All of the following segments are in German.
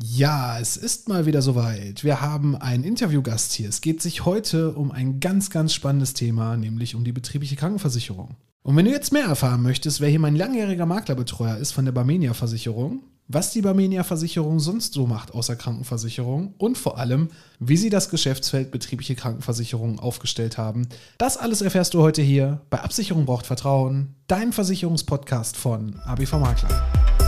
Ja, es ist mal wieder soweit. Wir haben einen Interviewgast hier. Es geht sich heute um ein ganz, ganz spannendes Thema, nämlich um die betriebliche Krankenversicherung. Und wenn du jetzt mehr erfahren möchtest, wer hier mein langjähriger Maklerbetreuer ist von der Barmenia Versicherung, was die Barmenia Versicherung sonst so macht außer Krankenversicherung und vor allem, wie sie das Geschäftsfeld betriebliche Krankenversicherung aufgestellt haben, das alles erfährst du heute hier bei Absicherung braucht Vertrauen, dein Versicherungspodcast von ABV Makler.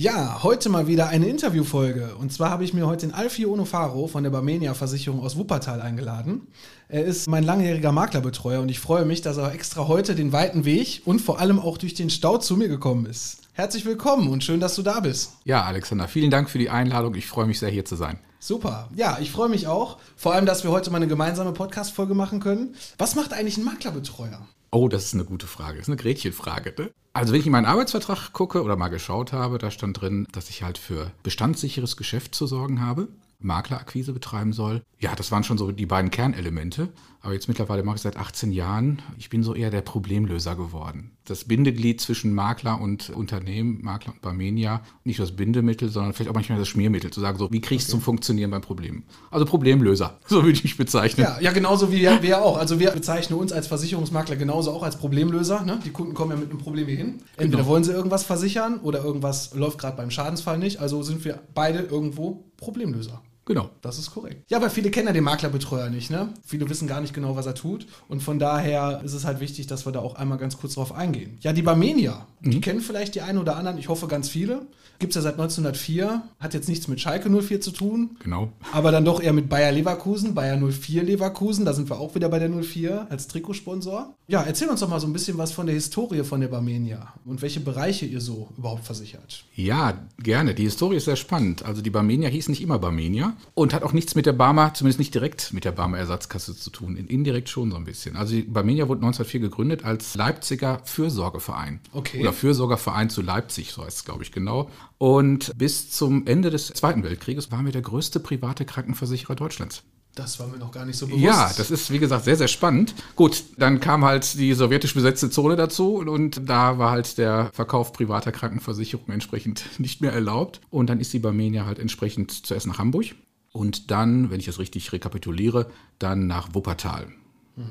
Ja, heute mal wieder eine Interviewfolge. Und zwar habe ich mir heute den Alfio Onofaro von der Barmenia Versicherung aus Wuppertal eingeladen. Er ist mein langjähriger Maklerbetreuer und ich freue mich, dass er extra heute den weiten Weg und vor allem auch durch den Stau zu mir gekommen ist. Herzlich willkommen und schön, dass du da bist. Ja, Alexander, vielen Dank für die Einladung. Ich freue mich sehr, hier zu sein. Super. Ja, ich freue mich auch. Vor allem, dass wir heute mal eine gemeinsame Podcast-Folge machen können. Was macht eigentlich ein Maklerbetreuer? Oh, das ist eine gute Frage. Das ist eine Gretchenfrage. Ne? Also wenn ich in meinen Arbeitsvertrag gucke oder mal geschaut habe, da stand drin, dass ich halt für bestandssicheres Geschäft zu sorgen habe. Maklerakquise betreiben soll. Ja, das waren schon so die beiden Kernelemente. Aber jetzt mittlerweile mache ich seit 18 Jahren. Ich bin so eher der Problemlöser geworden. Das Bindeglied zwischen Makler und Unternehmen, Makler und Barmenia. Nicht das Bindemittel, sondern vielleicht auch manchmal das Schmiermittel. Zu sagen, so, wie kriege ich es okay. zum Funktionieren beim Problem? Also Problemlöser, so würde ich mich bezeichnen. Ja, ja genauso wie wir, wir auch. Also wir bezeichnen uns als Versicherungsmakler genauso auch als Problemlöser. Ne? Die Kunden kommen ja mit einem Problem hier hin. Entweder genau. wollen sie irgendwas versichern oder irgendwas läuft gerade beim Schadensfall nicht. Also sind wir beide irgendwo Problemlöser. Genau. Das ist korrekt. Ja, aber viele kennen ja den Maklerbetreuer nicht, ne? Viele wissen gar nicht genau, was er tut. Und von daher ist es halt wichtig, dass wir da auch einmal ganz kurz drauf eingehen. Ja, die Barmenia, mhm. die kennen vielleicht die einen oder anderen, ich hoffe ganz viele. Gibt es ja seit 1904, hat jetzt nichts mit Schalke 04 zu tun. Genau. Aber dann doch eher mit Bayer Leverkusen, Bayer 04 Leverkusen, da sind wir auch wieder bei der 04 als Trikotsponsor. Ja, erzähl uns doch mal so ein bisschen was von der Historie von der Barmenia und welche Bereiche ihr so überhaupt versichert. Ja, gerne. Die Historie ist sehr spannend. Also die Barmenia hieß nicht immer Barmenia und hat auch nichts mit der Barmer, zumindest nicht direkt mit der Barmer Ersatzkasse zu tun. Indirekt schon so ein bisschen. Also die Barmenia wurde 1904 gegründet als Leipziger Fürsorgeverein. Okay. Oder Fürsorgerverein zu Leipzig, so heißt es, glaube ich, genau. Und bis zum Ende des Zweiten Weltkrieges waren wir der größte private Krankenversicherer Deutschlands. Das war mir noch gar nicht so bewusst. Ja, das ist, wie gesagt, sehr, sehr spannend. Gut, dann kam halt die sowjetisch besetzte Zone dazu und da war halt der Verkauf privater Krankenversicherung entsprechend nicht mehr erlaubt. Und dann ist die Barmenia halt entsprechend zuerst nach Hamburg und dann, wenn ich das richtig rekapituliere, dann nach Wuppertal.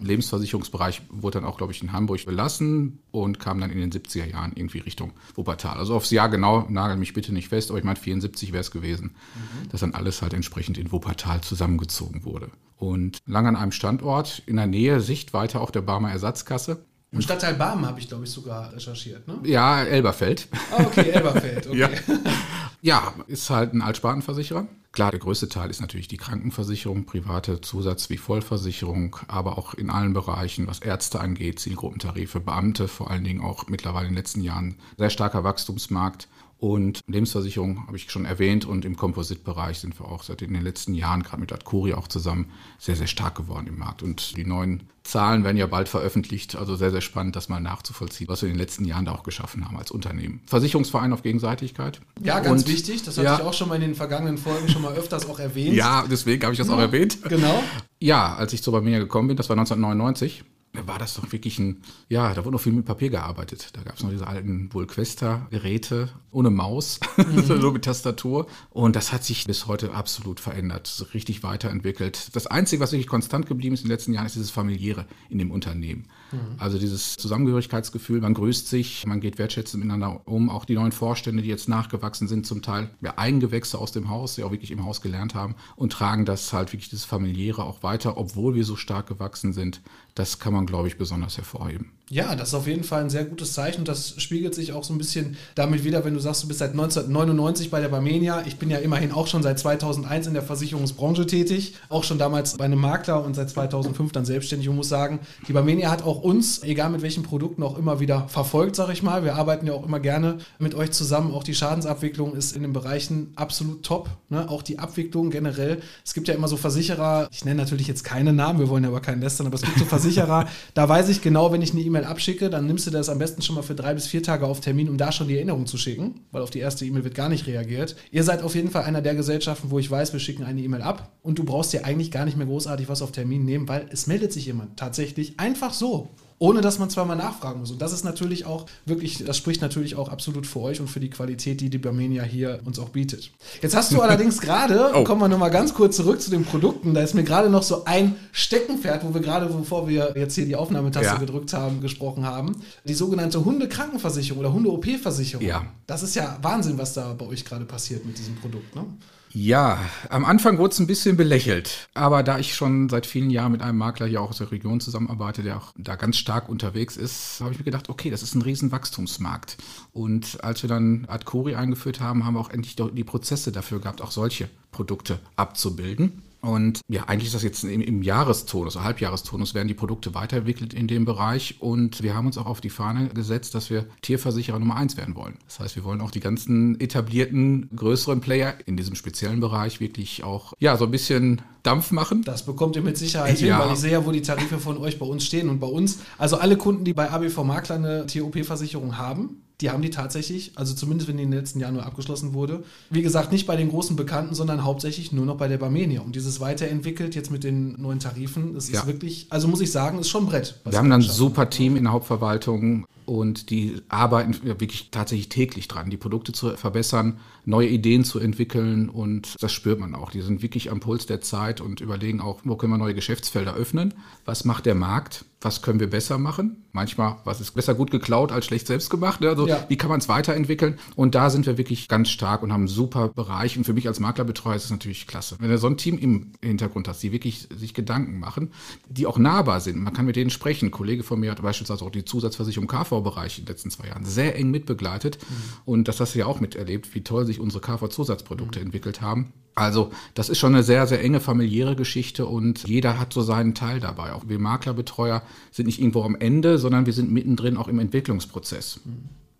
Lebensversicherungsbereich wurde dann auch, glaube ich, in Hamburg belassen und kam dann in den 70er Jahren irgendwie Richtung Wuppertal. Also aufs Jahr genau, nagel mich bitte nicht fest, aber ich meine, 74 wäre es gewesen, mhm. dass dann alles halt entsprechend in Wuppertal zusammengezogen wurde. Und lang an einem Standort, in der Nähe, Sichtweite auch der Barmer Ersatzkasse. Im Stadtteil Barmen habe ich, glaube ich, sogar recherchiert, ne? Ja, Elberfeld. Ah, okay, Elberfeld, okay. ja. ja, ist halt ein Altspartenversicherer. Klar, der größte Teil ist natürlich die Krankenversicherung, private Zusatz- wie Vollversicherung, aber auch in allen Bereichen, was Ärzte angeht, Zielgruppentarife, Beamte, vor allen Dingen auch mittlerweile in den letzten Jahren sehr starker Wachstumsmarkt. Und Lebensversicherung habe ich schon erwähnt und im Kompositbereich sind wir auch seit in den letzten Jahren, gerade mit Adcuri auch zusammen, sehr, sehr stark geworden im Markt. Und die neuen Zahlen werden ja bald veröffentlicht, also sehr, sehr spannend, das mal nachzuvollziehen, was wir in den letzten Jahren da auch geschaffen haben als Unternehmen. Versicherungsverein auf Gegenseitigkeit. Ja, ganz und, wichtig, das hatte ja, ich auch schon mal in den vergangenen Folgen schon mal öfters auch erwähnt. Ja, deswegen habe ich das ja, auch erwähnt. Genau. Ja, als ich zu Barmenia gekommen bin, das war 1999, war das doch wirklich ein, ja, da wurde noch viel mit Papier gearbeitet. Da gab es noch diese alten Volquesta-Geräte ohne Maus, mhm. nur mit Tastatur. Und das hat sich bis heute absolut verändert, richtig weiterentwickelt. Das Einzige, was wirklich konstant geblieben ist in den letzten Jahren, ist dieses Familiäre in dem Unternehmen. Mhm. Also dieses Zusammengehörigkeitsgefühl, man grüßt sich, man geht wertschätzend miteinander um. Auch die neuen Vorstände, die jetzt nachgewachsen sind, zum Teil ja, Eigengewächse aus dem Haus, die auch wirklich im Haus gelernt haben und tragen das halt wirklich das Familiäre auch weiter, obwohl wir so stark gewachsen sind. Das kann man, glaube ich, besonders hervorheben. Ja, das ist auf jeden Fall ein sehr gutes Zeichen. Das spiegelt sich auch so ein bisschen damit wieder, wenn du sagst, du bist seit 1999 bei der Barmenia. Ich bin ja immerhin auch schon seit 2001 in der Versicherungsbranche tätig, auch schon damals bei einem Makler und seit 2005 dann selbstständig und muss sagen, die Barmenia hat auch uns, egal mit welchen Produkten, auch immer wieder verfolgt, sage ich mal. Wir arbeiten ja auch immer gerne mit euch zusammen. Auch die Schadensabwicklung ist in den Bereichen absolut top. Ne? Auch die Abwicklung generell. Es gibt ja immer so Versicherer, ich nenne natürlich jetzt keine Namen, wir wollen ja aber keinen lästern, aber es gibt so Versicherer, da weiß ich genau, wenn ich eine E-Mail E-Mail abschicke, dann nimmst du das am besten schon mal für drei bis vier Tage auf Termin, um da schon die Erinnerung zu schicken, weil auf die erste E-Mail wird gar nicht reagiert. Ihr seid auf jeden Fall einer der Gesellschaften, wo ich weiß, wir schicken eine E-Mail ab und du brauchst dir eigentlich gar nicht mehr großartig was auf Termin nehmen, weil es meldet sich jemand tatsächlich einfach so ohne dass man zweimal nachfragen muss. Und das ist natürlich auch wirklich, das spricht natürlich auch absolut für euch und für die Qualität, die die Barmenia hier uns auch bietet. Jetzt hast du allerdings gerade, oh. kommen wir nochmal ganz kurz zurück zu den Produkten, da ist mir gerade noch so ein Steckenpferd, wo wir gerade, bevor wir jetzt hier die Aufnahmetaste ja. gedrückt haben, gesprochen haben, die sogenannte Hundekrankenversicherung oder Hunde-OP-Versicherung. Ja. Das ist ja Wahnsinn, was da bei euch gerade passiert mit diesem Produkt, ne? Ja, am Anfang wurde es ein bisschen belächelt. Aber da ich schon seit vielen Jahren mit einem Makler hier auch aus der Region zusammenarbeite, der auch da ganz stark unterwegs ist, habe ich mir gedacht, okay, das ist ein riesen Wachstumsmarkt. Und als wir dann Adcori eingeführt haben, haben wir auch endlich die Prozesse dafür gehabt, auch solche Produkte abzubilden. Und ja, eigentlich ist das jetzt im, im Jahrestonus, Halbjahrestonus, werden die Produkte weiterentwickelt in dem Bereich. Und wir haben uns auch auf die Fahne gesetzt, dass wir Tierversicherer Nummer eins werden wollen. Das heißt, wir wollen auch die ganzen etablierten, größeren Player in diesem speziellen Bereich wirklich auch, ja, so ein bisschen Dampf machen. Das bekommt ihr mit Sicherheit hin, weil ich sehe ja, wo die Tarife von euch bei uns stehen und bei uns. Also alle Kunden, die bei ABV Makler eine TOP-Versicherung haben, die haben die tatsächlich, also zumindest wenn die in den letzten Jahren nur abgeschlossen wurde. Wie gesagt, nicht bei den großen Bekannten, sondern hauptsächlich nur noch bei der Barmenia. Und dieses weiterentwickelt jetzt mit den neuen Tarifen, das ja. ist wirklich, also muss ich sagen, ist schon ein Brett. Wir haben dann ein super Team in der Hauptverwaltung und die arbeiten wirklich tatsächlich täglich dran, die Produkte zu verbessern, neue Ideen zu entwickeln und das spürt man auch. Die sind wirklich am Puls der Zeit und überlegen auch, wo können wir neue Geschäftsfelder öffnen, was macht der Markt, was können wir besser machen. Manchmal, was ist besser gut geklaut als schlecht selbst gemacht. Ne? Also ja. wie kann man es weiterentwickeln? Und da sind wir wirklich ganz stark und haben einen super Bereich. Und für mich als Maklerbetreuer ist es natürlich klasse. Wenn du so ein Team im Hintergrund hast, die wirklich sich Gedanken machen, die auch nahbar sind. Man kann mit denen sprechen. Ein Kollege von mir hat beispielsweise auch die Zusatzversicherung KV-Bereich in den letzten zwei Jahren sehr eng mitbegleitet. Mhm. Und das hast du ja auch miterlebt, wie toll sich unsere KV-Zusatzprodukte mhm. entwickelt haben. Also das ist schon eine sehr, sehr enge familiäre Geschichte und jeder hat so seinen Teil dabei. Auch wir Maklerbetreuer sind nicht irgendwo am Ende, sondern wir sind mittendrin auch im Entwicklungsprozess.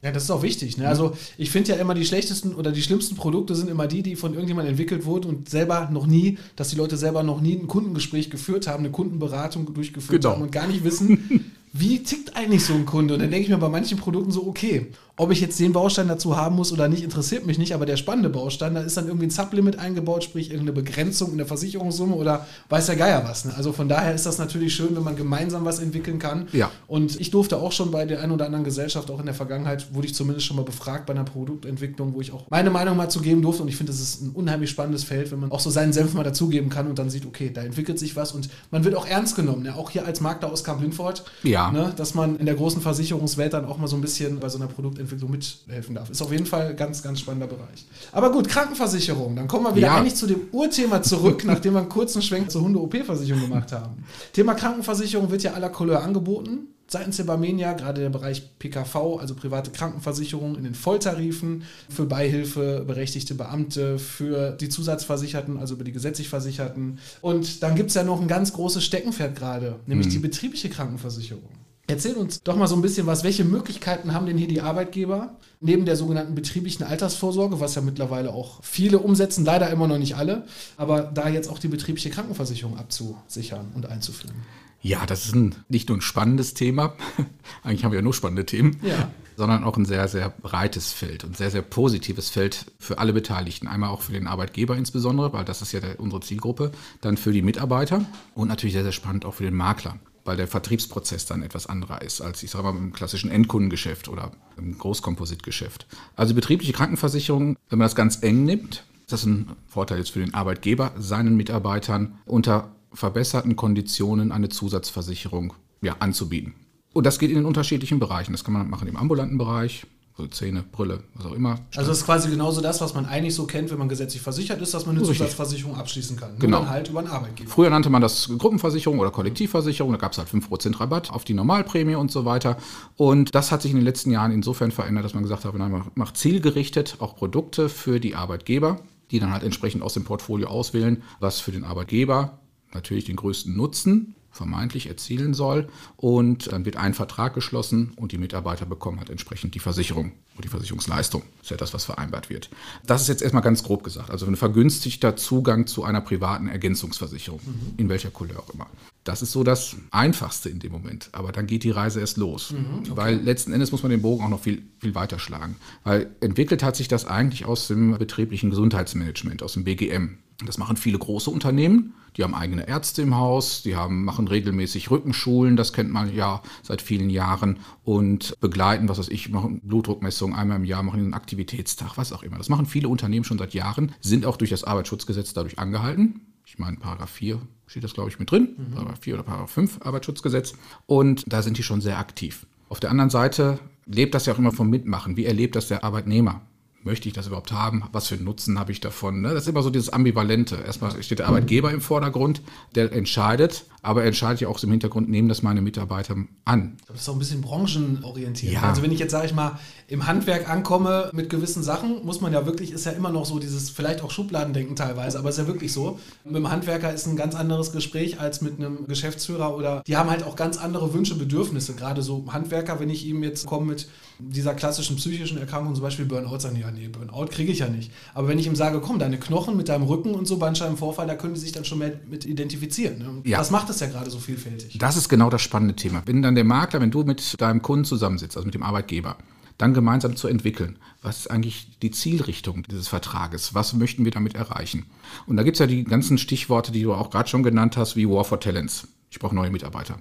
Ja, das ist auch wichtig. Ne? Also ich finde ja immer die schlechtesten oder die schlimmsten Produkte sind immer die, die von irgendjemandem entwickelt wurden und selber noch nie, dass die Leute selber noch nie ein Kundengespräch geführt haben, eine Kundenberatung durchgeführt genau. haben und gar nicht wissen, wie tickt eigentlich so ein Kunde? Und dann denke ich mir bei manchen Produkten so, okay, ob ich jetzt den Baustein dazu haben muss oder nicht, interessiert mich nicht, aber der spannende Baustein, da ist dann irgendwie ein Sublimit eingebaut, sprich irgendeine Begrenzung in der Versicherungssumme oder weiß der Geier was. Ne? Also von daher ist das natürlich schön, wenn man gemeinsam was entwickeln kann. Ja. Und ich durfte auch schon bei der einen oder anderen Gesellschaft, auch in der Vergangenheit, wurde ich zumindest schon mal befragt bei einer Produktentwicklung, wo ich auch meine Meinung mal zu geben durfte. Und ich finde, das ist ein unheimlich spannendes Feld, wenn man auch so seinen Senf mal dazugeben kann und dann sieht, okay, da entwickelt sich was und man wird auch ernst genommen. Ne? Auch hier als Makler aus Kamp-Lindfort, ja. Ne? dass man in der großen Versicherungswelt dann auch mal so ein bisschen bei so einer Produktentwicklung mithelfen helfen darf. Ist auf jeden Fall ein ganz, ganz spannender Bereich. Aber gut, Krankenversicherung. Dann kommen wir wieder ja. eigentlich zu dem Urthema zurück, nachdem wir einen kurzen Schwenk zur Hunde-OP-Versicherung gemacht haben. Thema Krankenversicherung wird ja aller Couleur angeboten seitens der Barmenia, gerade der Bereich PKV, also private Krankenversicherung in den Volltarifen, für Beihilfe berechtigte Beamte, für die Zusatzversicherten, also über die gesetzlich Versicherten. Und dann gibt es ja noch ein ganz großes Steckenpferd gerade, nämlich mhm. die betriebliche Krankenversicherung. Erzähl uns doch mal so ein bisschen was. Welche Möglichkeiten haben denn hier die Arbeitgeber neben der sogenannten betrieblichen Altersvorsorge, was ja mittlerweile auch viele umsetzen, leider immer noch nicht alle, aber da jetzt auch die betriebliche Krankenversicherung abzusichern und einzuführen? Ja, das ist ein, nicht nur ein spannendes Thema, eigentlich haben wir ja nur spannende Themen, ja. sondern auch ein sehr, sehr breites Feld und sehr, sehr positives Feld für alle Beteiligten. Einmal auch für den Arbeitgeber insbesondere, weil das ist ja der, unsere Zielgruppe, dann für die Mitarbeiter und natürlich sehr, sehr spannend auch für den Makler weil der Vertriebsprozess dann etwas anderer ist als, ich sage mal, im klassischen Endkundengeschäft oder im Großkompositgeschäft. Also betriebliche Krankenversicherung, wenn man das ganz eng nimmt, ist das ein Vorteil jetzt für den Arbeitgeber, seinen Mitarbeitern unter verbesserten Konditionen eine Zusatzversicherung ja, anzubieten. Und das geht in den unterschiedlichen Bereichen. Das kann man machen im ambulanten Bereich, also Zähne, Brille, was auch immer. Also das ist quasi genauso das, was man eigentlich so kennt, wenn man gesetzlich versichert ist, dass man eine Richtig. Zusatzversicherung abschließen kann. Nur Genau. dann halt über einen Arbeitgeber. Früher nannte man das Gruppenversicherung oder Kollektivversicherung. Da gab es halt 5% Rabatt auf die Normalprämie und so weiter. Und das hat sich in den letzten Jahren insofern verändert, dass man gesagt hat, man macht- macht zielgerichtet auch Produkte für die Arbeitgeber, die dann halt entsprechend aus dem Portfolio auswählen, was für den Arbeitgeber natürlich den größten Nutzen vermeintlich erzielen soll. Und dann wird ein Vertrag geschlossen und die Mitarbeiter bekommen halt entsprechend die Versicherung und die Versicherungsleistung. Das ist ja das, was vereinbart wird. Das ist jetzt erstmal ganz grob gesagt. Also ein vergünstigter Zugang zu einer privaten Ergänzungsversicherung, in welcher Couleur auch immer. Das ist so das Einfachste in dem Moment. Aber dann geht die Reise erst los. Weil letzten Endes muss man den Bogen auch noch viel, viel weiter schlagen. Weil entwickelt hat sich das eigentlich aus dem betrieblichen Gesundheitsmanagement, aus dem BGM. Das machen viele große Unternehmen. Die haben eigene Ärzte im Haus, die haben, machen regelmäßig Rückenschulen, das kennt man ja seit vielen Jahren und begleiten, was weiß ich, machen Blutdruckmessungen einmal im Jahr, machen einen Aktivitätstag, was auch immer. Das machen viele Unternehmen schon seit Jahren, sind auch durch das Arbeitsschutzgesetz dadurch angehalten. Ich meine, Paragraph 4 steht das, glaube ich, mit drin, Paragraph 4 oder Paragraph 5 Arbeitsschutzgesetz. Und da sind die schon sehr aktiv. Auf der anderen Seite lebt das ja auch immer vom Mitmachen. Wie erlebt das der Arbeitnehmer? Möchte ich das überhaupt haben? Was für einen Nutzen habe ich davon? Ne? Das ist immer so dieses Ambivalente. Erstmal steht der Arbeitgeber im Vordergrund, der entscheidet, aber er entscheidet ja auch im Hintergrund, nehmen das meine Mitarbeiter an. Das ist auch ein bisschen branchenorientiert. Ja. Also wenn ich jetzt, sage ich mal, im Handwerk ankomme mit gewissen Sachen, muss man ja wirklich, ist ja immer noch so dieses, vielleicht auch Schubladendenken teilweise, aber ist ja wirklich so. Mit dem Handwerker ist ein ganz anderes Gespräch als mit einem Geschäftsführer oder die haben halt auch ganz andere Wünsche, Bedürfnisse. Gerade so Handwerker, wenn ich ihm jetzt komme mit dieser klassischen psychischen Erkrankung, zum Beispiel Burnout, sagen ja, nee, Burnout kriege ich ja nicht. Aber wenn ich ihm sage, komm, deine Knochen mit deinem Rücken und so Bandscheibenvorfall, da können die sich dann schon mehr mit identifizieren. Ne? Ja. Das macht es ja gerade so vielfältig. Das ist genau das spannende Thema. Wenn dann der Makler, wenn du mit deinem Kunden zusammensitzt, also mit dem Arbeitgeber, dann gemeinsam zu entwickeln, was ist eigentlich die Zielrichtung dieses Vertrages, was möchten wir damit erreichen. Und da gibt es ja die ganzen Stichworte, die du auch gerade schon genannt hast, wie War for Talents. Ich brauche neue Mitarbeiter.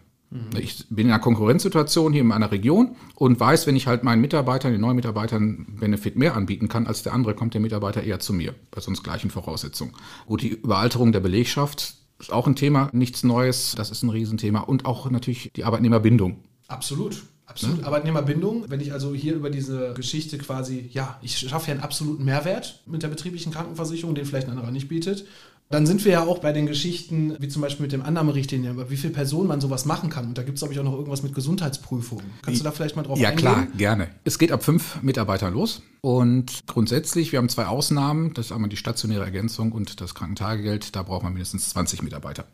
Ich bin in einer Konkurrenzsituation hier in meiner Region und weiß, wenn ich halt meinen Mitarbeitern, den neuen Mitarbeitern Benefit mehr anbieten kann als der andere, kommt der Mitarbeiter eher zu mir, bei sonst gleichen Voraussetzungen. Gut, die Überalterung der Belegschaft ist auch ein Thema, nichts Neues, das ist ein Riesenthema. Und auch natürlich die Arbeitnehmerbindung. Absolut. Absolut. Arbeitnehmerbindung, wenn ich also hier über diese Geschichte quasi, ja, ich schaffe ja einen absoluten Mehrwert mit der betrieblichen Krankenversicherung, den vielleicht ein anderer nicht bietet. Dann sind wir ja auch bei den Geschichten, wie zum Beispiel mit dem Annahmerichtlinie, über wie viele Personen man sowas machen kann. Und da gibt es, glaube ich, auch noch irgendwas mit Gesundheitsprüfungen. Kannst du da vielleicht mal drauf Ja, eingehen? klar, gerne. Es geht ab fünf Mitarbeitern los. Und grundsätzlich, wir haben zwei Ausnahmen. Das ist einmal die stationäre Ergänzung und das Krankentagegeld. Da braucht man mindestens 20 Mitarbeiter.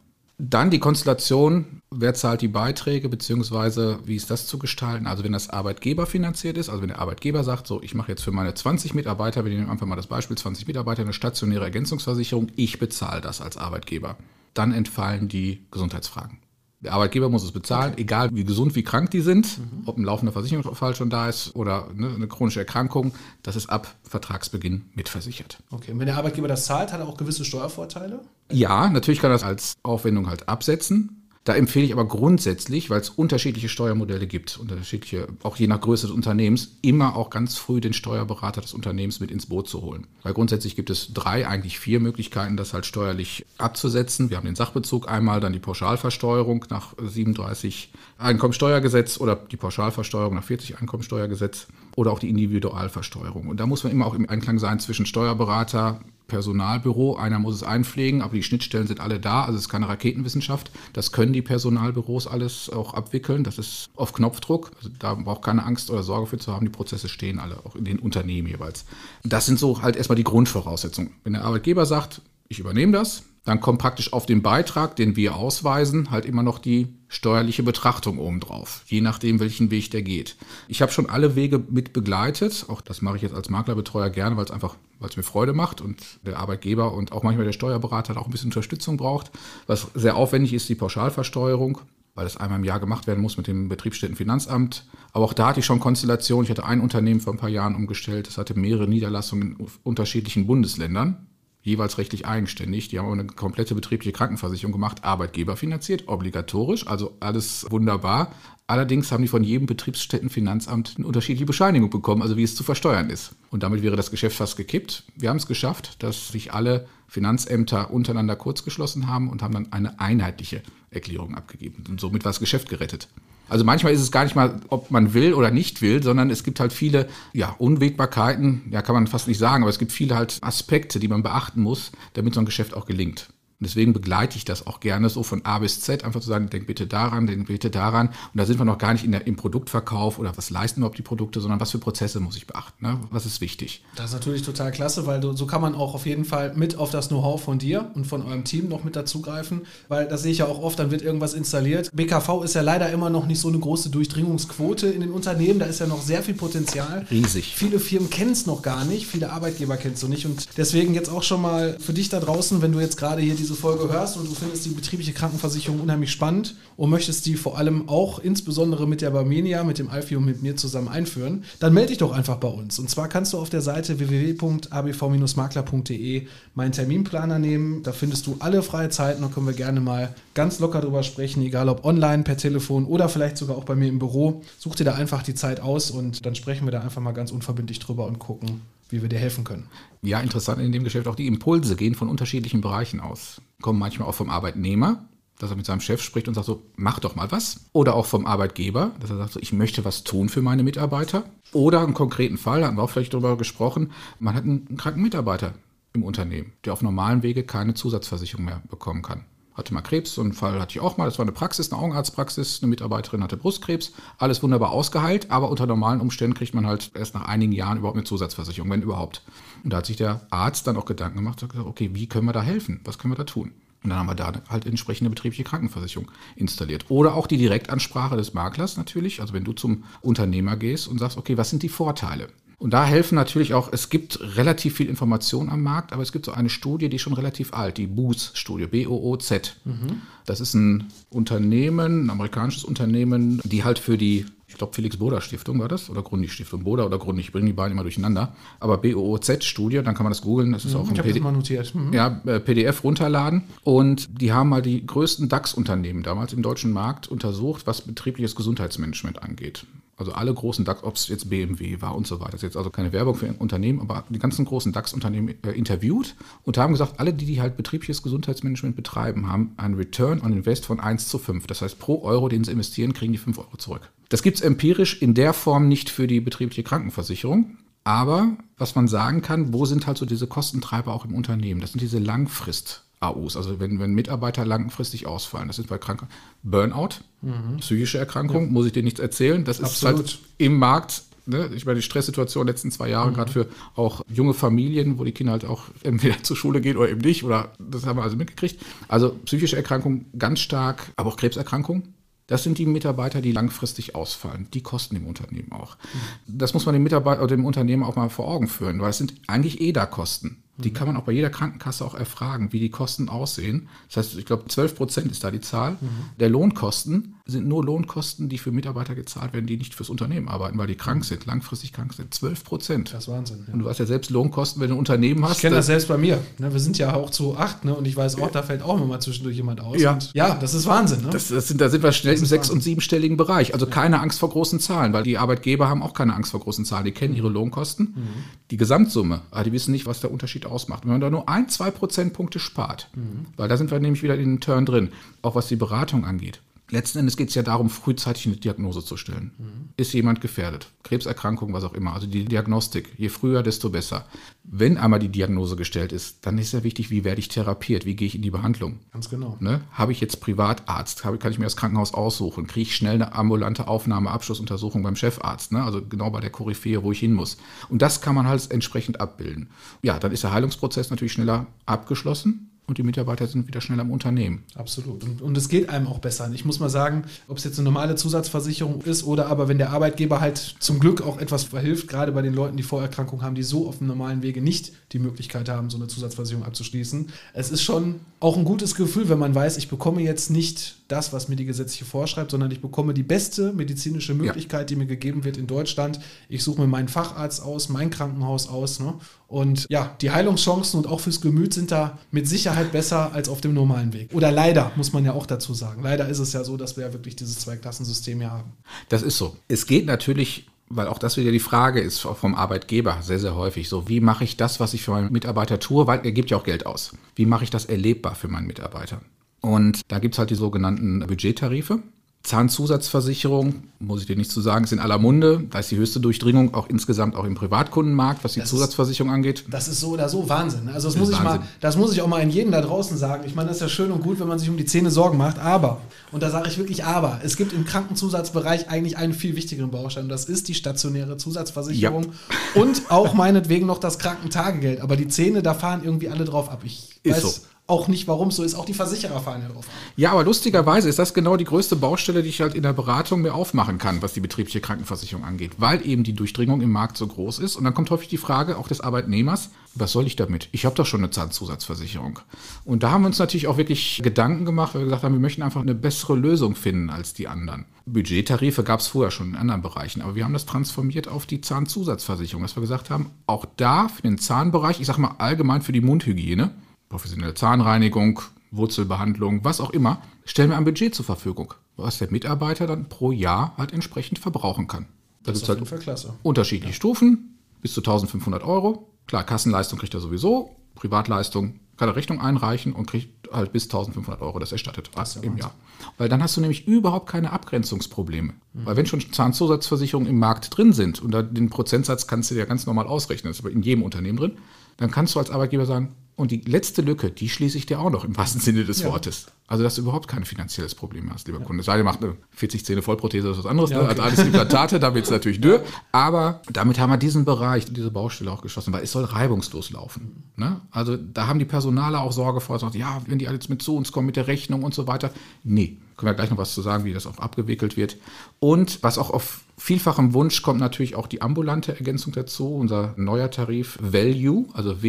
Dann die Konstellation, wer zahlt die Beiträge, beziehungsweise wie ist das zu gestalten? Also wenn das Arbeitgeber finanziert ist, also wenn der Arbeitgeber sagt, so, ich mache jetzt für meine 20 Mitarbeiter, wir nehmen einfach mal das Beispiel, 20 Mitarbeiter eine stationäre Ergänzungsversicherung, ich bezahle das als Arbeitgeber. Dann entfallen die Gesundheitsfragen. Der Arbeitgeber muss es bezahlen, egal wie gesund, wie krank die sind, ob ein laufender Versicherungsfall schon da ist oder ne, eine chronische Erkrankung, das ist ab Vertragsbeginn mitversichert. Okay, und wenn der Arbeitgeber das zahlt, hat er auch gewisse Steuervorteile? Ja, natürlich kann er das als Aufwendung halt absetzen. Da empfehle ich aber grundsätzlich, weil es unterschiedliche Steuermodelle gibt, unterschiedliche, auch je nach Größe des Unternehmens, immer auch ganz früh den Steuerberater des Unternehmens mit ins Boot zu holen. Weil grundsätzlich gibt es drei, eigentlich vier Möglichkeiten, das halt steuerlich abzusetzen. Wir haben den Sachbezug einmal, dann die Pauschalversteuerung nach 37 Einkommensteuergesetz oder die Pauschalversteuerung nach 40 Einkommensteuergesetz oder auch die Individualversteuerung. Und da muss man immer auch im Einklang sein zwischen Steuerberater, Personalbüro. Einer muss es einpflegen, aber die Schnittstellen sind alle da. Also es ist keine Raketenwissenschaft. Das können die Personalbüros alles auch abwickeln. Das ist auf Knopfdruck. Also da braucht keine Angst oder Sorge für zu haben. Die Prozesse stehen alle, auch in den Unternehmen jeweils. Das sind so halt erstmal die Grundvoraussetzungen. Wenn der Arbeitgeber sagt, ich übernehme das, dann kommt praktisch auf den Beitrag, den wir ausweisen, halt immer noch die steuerliche Betrachtung obendrauf, je nachdem, welchen Weg der geht. Ich habe schon alle Wege mit begleitet, auch das mache ich jetzt als Maklerbetreuer gerne, weil es einfach, weil es mir Freude macht und der Arbeitgeber und auch manchmal der Steuerberater auch ein bisschen Unterstützung braucht. Was sehr aufwendig ist, die Pauschalversteuerung, weil das einmal im Jahr gemacht werden muss mit dem Betriebsstättenfinanzamt. Aber auch da hatte ich schon Konstellationen. Ich hatte ein Unternehmen vor ein paar Jahren umgestellt, das hatte mehrere Niederlassungen in unterschiedlichen Bundesländern jeweils rechtlich eigenständig. Die haben aber eine komplette betriebliche Krankenversicherung gemacht, Arbeitgeber finanziert, obligatorisch, also alles wunderbar. Allerdings haben die von jedem Betriebsstättenfinanzamt eine unterschiedliche Bescheinigung bekommen, also wie es zu versteuern ist. Und damit wäre das Geschäft fast gekippt. Wir haben es geschafft, dass sich alle Finanzämter untereinander kurzgeschlossen haben und haben dann eine einheitliche Erklärung abgegeben. Und somit war das Geschäft gerettet. Also manchmal ist es gar nicht mal, ob man will oder nicht will, sondern es gibt halt viele ja, Unwägbarkeiten, ja kann man fast nicht sagen, aber es gibt viele halt Aspekte, die man beachten muss, damit so ein Geschäft auch gelingt. Und deswegen begleite ich das auch gerne so von A bis Z, einfach zu sagen, denk bitte daran, denk bitte daran. Und da sind wir noch gar nicht in der, im Produktverkauf oder was leisten überhaupt die Produkte, sondern was für Prozesse muss ich beachten, ne? was ist wichtig. Das ist natürlich total klasse, weil so kann man auch auf jeden Fall mit auf das Know-how von dir und von eurem Team noch mit dazugreifen, weil das sehe ich ja auch oft, dann wird irgendwas installiert. BKV ist ja leider immer noch nicht so eine große Durchdringungsquote in den Unternehmen, da ist ja noch sehr viel Potenzial. Riesig. Viele Firmen kennen es noch gar nicht, viele Arbeitgeber kennen es noch nicht und deswegen jetzt auch schon mal für dich da draußen, wenn du jetzt gerade hier diese diese Folge hörst und du findest die betriebliche Krankenversicherung unheimlich spannend und möchtest die vor allem auch insbesondere mit der Barmenia, mit dem Alfio und mit mir zusammen einführen, dann melde dich doch einfach bei uns. Und zwar kannst du auf der Seite www.abv-makler.de meinen Terminplaner nehmen. Da findest du alle freie Zeiten und können wir gerne mal ganz locker drüber sprechen, egal ob online, per Telefon oder vielleicht sogar auch bei mir im Büro. Such dir da einfach die Zeit aus und dann sprechen wir da einfach mal ganz unverbindlich drüber und gucken, wie wir dir helfen können. Ja, interessant in dem Geschäft auch die Impulse gehen von unterschiedlichen Bereichen aus. Kommen manchmal auch vom Arbeitnehmer, dass er mit seinem Chef spricht und sagt so, mach doch mal was. Oder auch vom Arbeitgeber, dass er sagt so, ich möchte was tun für meine Mitarbeiter. Oder einen konkreten Fall, haben wir auch vielleicht darüber gesprochen, man hat einen kranken Mitarbeiter im Unternehmen, der auf normalen Wege keine Zusatzversicherung mehr bekommen kann hatte mal Krebs, so einen Fall hatte ich auch mal. Das war eine Praxis, eine Augenarztpraxis. Eine Mitarbeiterin hatte Brustkrebs. Alles wunderbar ausgeheilt, aber unter normalen Umständen kriegt man halt erst nach einigen Jahren überhaupt eine Zusatzversicherung, wenn überhaupt. Und da hat sich der Arzt dann auch Gedanken gemacht und gesagt, okay, wie können wir da helfen? Was können wir da tun? Und dann haben wir da halt entsprechende betriebliche Krankenversicherung installiert. Oder auch die Direktansprache des Maklers natürlich. Also wenn du zum Unternehmer gehst und sagst, okay, was sind die Vorteile? Und da helfen natürlich auch, es gibt relativ viel Information am Markt, aber es gibt so eine Studie, die ist schon relativ alt, die BOOZ-Studie, B-O-O-Z. Mhm. Das ist ein Unternehmen, ein amerikanisches Unternehmen, die halt für die ich glaube Felix Boda Stiftung war das oder Grundig Stiftung Boda oder Grundig, ich bringe die beiden immer durcheinander. Aber BOOZ-Studie, dann kann man das googeln, das ist mhm, auch ein PD mal notiert. Mhm. Ja, äh, PDF runterladen. Und die haben mal die größten DAX-Unternehmen damals im deutschen Markt untersucht, was betriebliches Gesundheitsmanagement angeht. Also alle großen DAX, ob es jetzt BMW war und so weiter. Das ist jetzt also keine Werbung für ein Unternehmen, aber die ganzen großen DAX-Unternehmen äh, interviewt und haben gesagt, alle, die, die halt betriebliches Gesundheitsmanagement betreiben, haben einen Return on Invest von 1 zu 5. Das heißt, pro Euro, den sie investieren, kriegen die 5 Euro zurück. Das gibt es empirisch in der Form nicht für die betriebliche Krankenversicherung. Aber was man sagen kann, wo sind halt so diese Kostentreiber auch im Unternehmen? Das sind diese Langfrist- AUs, also wenn, wenn Mitarbeiter langfristig ausfallen. Das sind bei Kranken Burnout, mhm. psychische Erkrankung, ja. muss ich dir nichts erzählen. Das Absolut. ist halt im Markt Ne, ich meine, die Stresssituation der letzten zwei Jahre, mhm. gerade für auch junge Familien, wo die Kinder halt auch entweder zur Schule gehen oder eben nicht, oder das haben wir also mitgekriegt. Also psychische Erkrankung ganz stark, aber auch Krebserkrankung. Das sind die Mitarbeiter, die langfristig ausfallen. Die kosten dem Unternehmen auch. Mhm. Das muss man dem Mitarbeiter oder dem Unternehmen auch mal vor Augen führen, weil es sind eigentlich EDA-Kosten. Die kann man auch bei jeder Krankenkasse auch erfragen, wie die Kosten aussehen. Das heißt, ich glaube, 12 Prozent ist da die Zahl. Mhm. Der Lohnkosten sind nur Lohnkosten, die für Mitarbeiter gezahlt werden, die nicht fürs Unternehmen arbeiten, weil die krank sind, langfristig krank sind. 12 Prozent. Das ist Wahnsinn. Ja. Und du hast ja selbst Lohnkosten, wenn du ein Unternehmen hast. Ich kenne das selbst bei mir. Ne, wir sind ja auch zu acht ne? und ich weiß auch, da fällt auch immer mal zwischendurch jemand aus. Ja, ja das ist Wahnsinn. Ne? Das, das sind, da sind wir schnell im sechs- und siebenstelligen Bereich. Also ja. keine Angst vor großen Zahlen, weil die Arbeitgeber haben auch keine Angst vor großen Zahlen. Die kennen ihre Lohnkosten. Mhm. Die Gesamtsumme, aber die wissen nicht, was der Unterschied ausmacht. Wenn man da nur ein, zwei Prozentpunkte spart, mhm. weil da sind wir nämlich wieder in den Turn drin, auch was die Beratung angeht. Letzten Endes geht es ja darum, frühzeitig eine Diagnose zu stellen. Mhm. Ist jemand gefährdet? Krebserkrankung, was auch immer. Also die Diagnostik. Je früher, desto besser. Wenn einmal die Diagnose gestellt ist, dann ist ja wichtig, wie werde ich therapiert? Wie gehe ich in die Behandlung? Ganz genau. Ne? Habe ich jetzt Privatarzt? Habe, kann ich mir das Krankenhaus aussuchen? Kriege ich schnell eine ambulante Aufnahme, Abschlussuntersuchung beim Chefarzt? Ne? Also genau bei der Koryphäe, wo ich hin muss. Und das kann man halt entsprechend abbilden. Ja, dann ist der Heilungsprozess natürlich schneller abgeschlossen und die Mitarbeiter sind wieder schnell am Unternehmen. Absolut. Und, und es geht einem auch besser. Ich muss mal sagen, ob es jetzt eine normale Zusatzversicherung ist oder aber wenn der Arbeitgeber halt zum Glück auch etwas verhilft, gerade bei den Leuten, die Vorerkrankungen haben, die so auf dem normalen Wege nicht die Möglichkeit haben, so eine Zusatzversicherung abzuschließen. Es ist schon auch ein gutes Gefühl, wenn man weiß, ich bekomme jetzt nicht das, was mir die gesetzliche vorschreibt, sondern ich bekomme die beste medizinische Möglichkeit, ja. die mir gegeben wird in Deutschland. Ich suche mir meinen Facharzt aus, mein Krankenhaus aus. Ne? Und ja, die Heilungschancen und auch fürs Gemüt sind da mit Sicherheit besser als auf dem normalen Weg. Oder leider, muss man ja auch dazu sagen. Leider ist es ja so, dass wir ja wirklich dieses Zweiklassensystem hier haben. Das ist so. Es geht natürlich weil auch das wieder die Frage ist vom Arbeitgeber sehr, sehr häufig so, wie mache ich das, was ich für meinen Mitarbeiter tue, weil er gibt ja auch Geld aus. Wie mache ich das erlebbar für meinen Mitarbeiter? Und da gibt es halt die sogenannten Budgettarife. Zahnzusatzversicherung, muss ich dir nicht zu sagen, ist in aller Munde. Da ist die höchste Durchdringung auch insgesamt auch im Privatkundenmarkt, was die Das Zusatzversicherung angeht. Das ist so oder so Wahnsinn. Also das Das muss ist ich mal, Wahnsinn. das muss ich auch mal in jedem da draußen sagen. Ich meine, das ist ja schön und gut, wenn man sich um die Zähne Sorgen macht, aber, und da sage ich wirklich aber, es gibt im Krankenzusatzbereich eigentlich einen viel wichtigeren Baustein und das ist die stationäre Zusatzversicherung und auch meinetwegen noch das Krankentagegeld. Aber die Zähne, da fahren irgendwie alle drauf ab. Ich Ist weiß so. Auch nicht, warum es so ist. Auch die Versicherer drauf ab. Ja, aber lustigerweise ist das genau die größte Baustelle, die ich halt in der Beratung mir aufmachen kann, was die betriebliche Krankenversicherung angeht, weil eben die Durchdringung im Markt so groß ist. Und dann kommt häufig die Frage auch des Arbeitnehmers, was soll ich damit? Ich habe doch schon eine Zahnzusatzversicherung. Und da haben wir uns natürlich auch wirklich Gedanken gemacht, weil wir gesagt haben, wir möchten einfach eine bessere Lösung finden als die anderen. Budgettarife gab es vorher schon in anderen Bereichen, aber wir haben das transformiert auf die Zahnzusatzversicherung, dass wir gesagt haben, auch da für den Zahnbereich, ich sage mal allgemein für die Mundhygiene, professionelle Zahnreinigung, Wurzelbehandlung, was auch immer, stellen wir ein Budget zur Verfügung, was der Mitarbeiter dann pro Jahr halt entsprechend verbrauchen kann. Da Das gibt ist es halt unterschiedliche Stufen, bis zu 1500 Euro. Klar, Kassenleistung kriegt er sowieso, Privatleistung kann er Rechnung einreichen und kriegt halt bis 1500 Euro das erstattet im Jahr. Weil dann hast du nämlich überhaupt keine Abgrenzungsprobleme. Weil wenn schon Zahnzusatzversicherungen im Markt drin sind und da den Prozentsatz kannst du dir ganz normal ausrechnen, das ist aber in jedem Unternehmen drin, dann kannst du als Arbeitgeber sagen, und die letzte Lücke, die schließe ich dir auch noch im wahrsten Sinne des Wortes. Also, dass du überhaupt kein finanzielles Problem hast, lieber Kunde. Sei dir macht eine 40 Zähne Vollprothese, das ist was anderes, Ja, ne? okay. als alles Implantate, da wird es natürlich dürr. Aber damit haben wir diesen Bereich, diese Baustelle auch geschlossen, weil es soll reibungslos laufen. Ne? Also, da haben die Personale auch Sorge vor, sagt, ja, wenn die alle jetzt mit zu uns kommen, mit der Rechnung und so weiter. Nee, können wir gleich noch was zu sagen, wie das auch abgewickelt wird. Und was auch auf vielfachem Wunsch kommt natürlich auch die ambulante Ergänzung dazu, unser neuer Tarif Value, also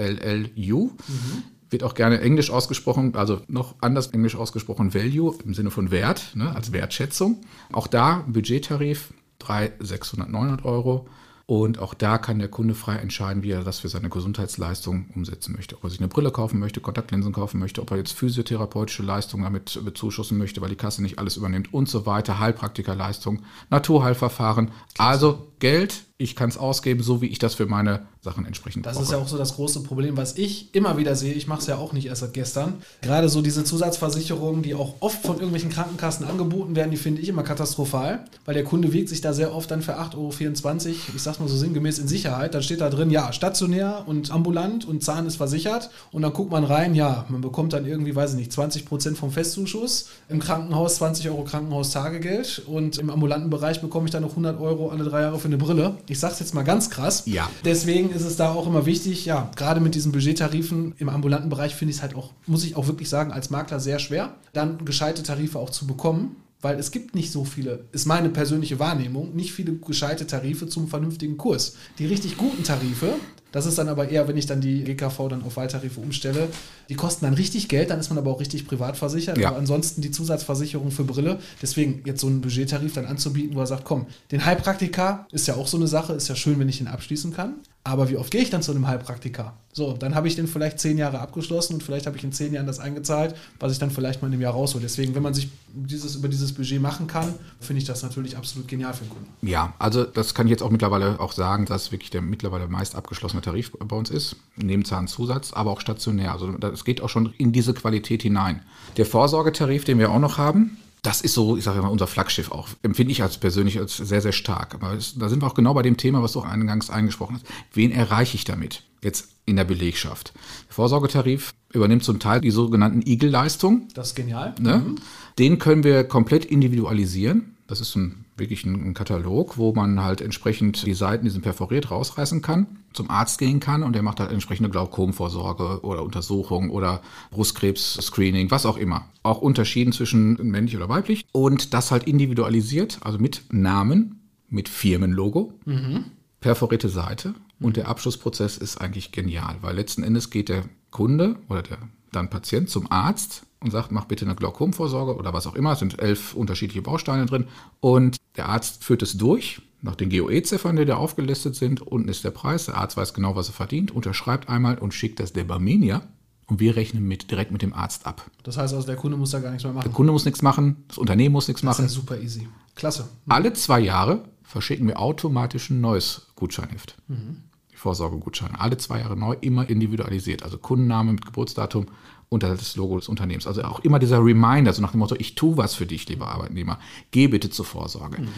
W-E-L-L-U. Wird auch gerne englisch ausgesprochen, also noch anders englisch ausgesprochen Value im Sinne von Wert, ne, als Wertschätzung. Auch da Budgettarif 300, 600, 900 Euro. Und auch da kann der Kunde frei entscheiden, wie er das für seine Gesundheitsleistung umsetzen möchte. Ob er sich eine Brille kaufen möchte, Kontaktlinsen kaufen möchte, ob er jetzt physiotherapeutische Leistungen damit bezuschussen möchte, weil die Kasse nicht alles übernimmt und so weiter, Heilpraktikerleistungen, Naturheilverfahren. Also Geld, ich kann es ausgeben, so wie ich das für meine Sachen entsprechend Das brauche. ist ja auch so das große Problem, was ich immer wieder sehe. Ich mache es ja auch nicht erst seit gestern. Gerade so diese Zusatzversicherungen, die auch oft von irgendwelchen Krankenkassen angeboten werden, die finde ich immer katastrophal, weil der Kunde wiegt sich da sehr oft dann für 8,24 Euro, ich sag's mal so sinngemäß, in Sicherheit. Dann steht da drin, ja, stationär und ambulant und Zahn ist versichert. Und dann guckt man rein, ja, man bekommt dann irgendwie, weiß ich nicht, 20 Prozent vom Festzuschuss. Im Krankenhaus 20 Euro Krankenhaustagegeld und im ambulanten Bereich bekomme ich dann noch 100 Euro alle drei Jahre für eine Brille. Ich sag's jetzt mal ganz krass. Ja. Deswegen ist es da auch immer wichtig, ja, gerade mit diesen Budgettarifen im ambulanten Bereich finde ich es halt auch, muss ich auch wirklich sagen, als Makler sehr schwer, dann gescheite Tarife auch zu bekommen. Weil es gibt nicht so viele, ist meine persönliche Wahrnehmung, nicht viele gescheite Tarife zum vernünftigen Kurs. Die richtig guten Tarife, das ist dann aber eher, wenn ich dann die GKV dann auf Wahltarife umstelle, die kosten dann richtig Geld, dann ist man aber auch richtig privat versichert. Ja. Aber ansonsten die Zusatzversicherung für Brille, deswegen jetzt so einen Budgettarif dann anzubieten, wo er sagt, komm, den Heilpraktiker ist ja auch so eine Sache, ist ja schön, wenn ich den abschließen kann. Aber wie oft gehe ich dann zu einem Heilpraktiker? So, dann habe ich den vielleicht zehn Jahre abgeschlossen und vielleicht habe ich in zehn Jahren das eingezahlt, was ich dann vielleicht mal in einem Jahr raushole. Deswegen, wenn man sich dieses, über dieses Budget machen kann, finde ich das natürlich absolut genial für den Kunden. Ja, also das kann ich jetzt auch mittlerweile auch sagen, dass wirklich der mittlerweile meist abgeschlossene Tarif bei uns ist, neben Zahnzusatz, aber auch stationär. Also das geht auch schon in diese Qualität hinein. Der Vorsorgetarif, den wir auch noch haben, das ist so, ich sage mal, unser Flaggschiff auch. Empfinde ich als persönlich als sehr, sehr stark. Aber es, da sind wir auch genau bei dem Thema, was du auch eingangs eingesprochen hast. Wen erreiche ich damit? Jetzt in der Belegschaft. Der Vorsorgetarif übernimmt zum Teil die sogenannten Igel-Leistungen. Das ist genial. Ne? Den können wir komplett individualisieren. Das ist ein, wirklich ein, Katalog, wo man halt entsprechend die Seiten, die sind perforiert, rausreißen kann, zum Arzt gehen kann und der macht halt entsprechende Glaukomvorsorge oder Untersuchung oder Brustkrebs-Screening, was auch immer. Auch Unterschieden zwischen männlich oder weiblich und das halt individualisiert, also mit Namen, mit Firmenlogo, perforierte Seite und der Abschlussprozess ist eigentlich genial, weil letzten Endes geht der Kunde oder der dann Patient zum Arzt und sagt, mach bitte eine Glaukomvorsorge oder was auch immer. Es sind elf unterschiedliche Bausteine drin und der Arzt führt es durch nach den GOE-Ziffern, die da aufgelistet sind. Unten ist der Preis, der Arzt weiß genau, was er verdient, unterschreibt einmal und schickt das der Barmenia und wir rechnen mit, direkt mit dem Arzt ab. Das heißt also, der Kunde muss da gar nichts mehr machen. Der Kunde muss nichts machen, das Unternehmen muss nichts Das ist ja machen. super easy. Klasse. Alle zwei Jahre verschicken wir automatisch ein neues Gutscheinheft. Die Vorsorgegutscheine. Alle zwei Jahre neu, immer individualisiert. Also Kundenname mit Geburtsdatum und das Logo des Unternehmens. Also auch immer dieser Reminder, so nach dem Motto, ich tue was für dich, lieber Arbeitnehmer. Geh bitte zur Vorsorge. Mhm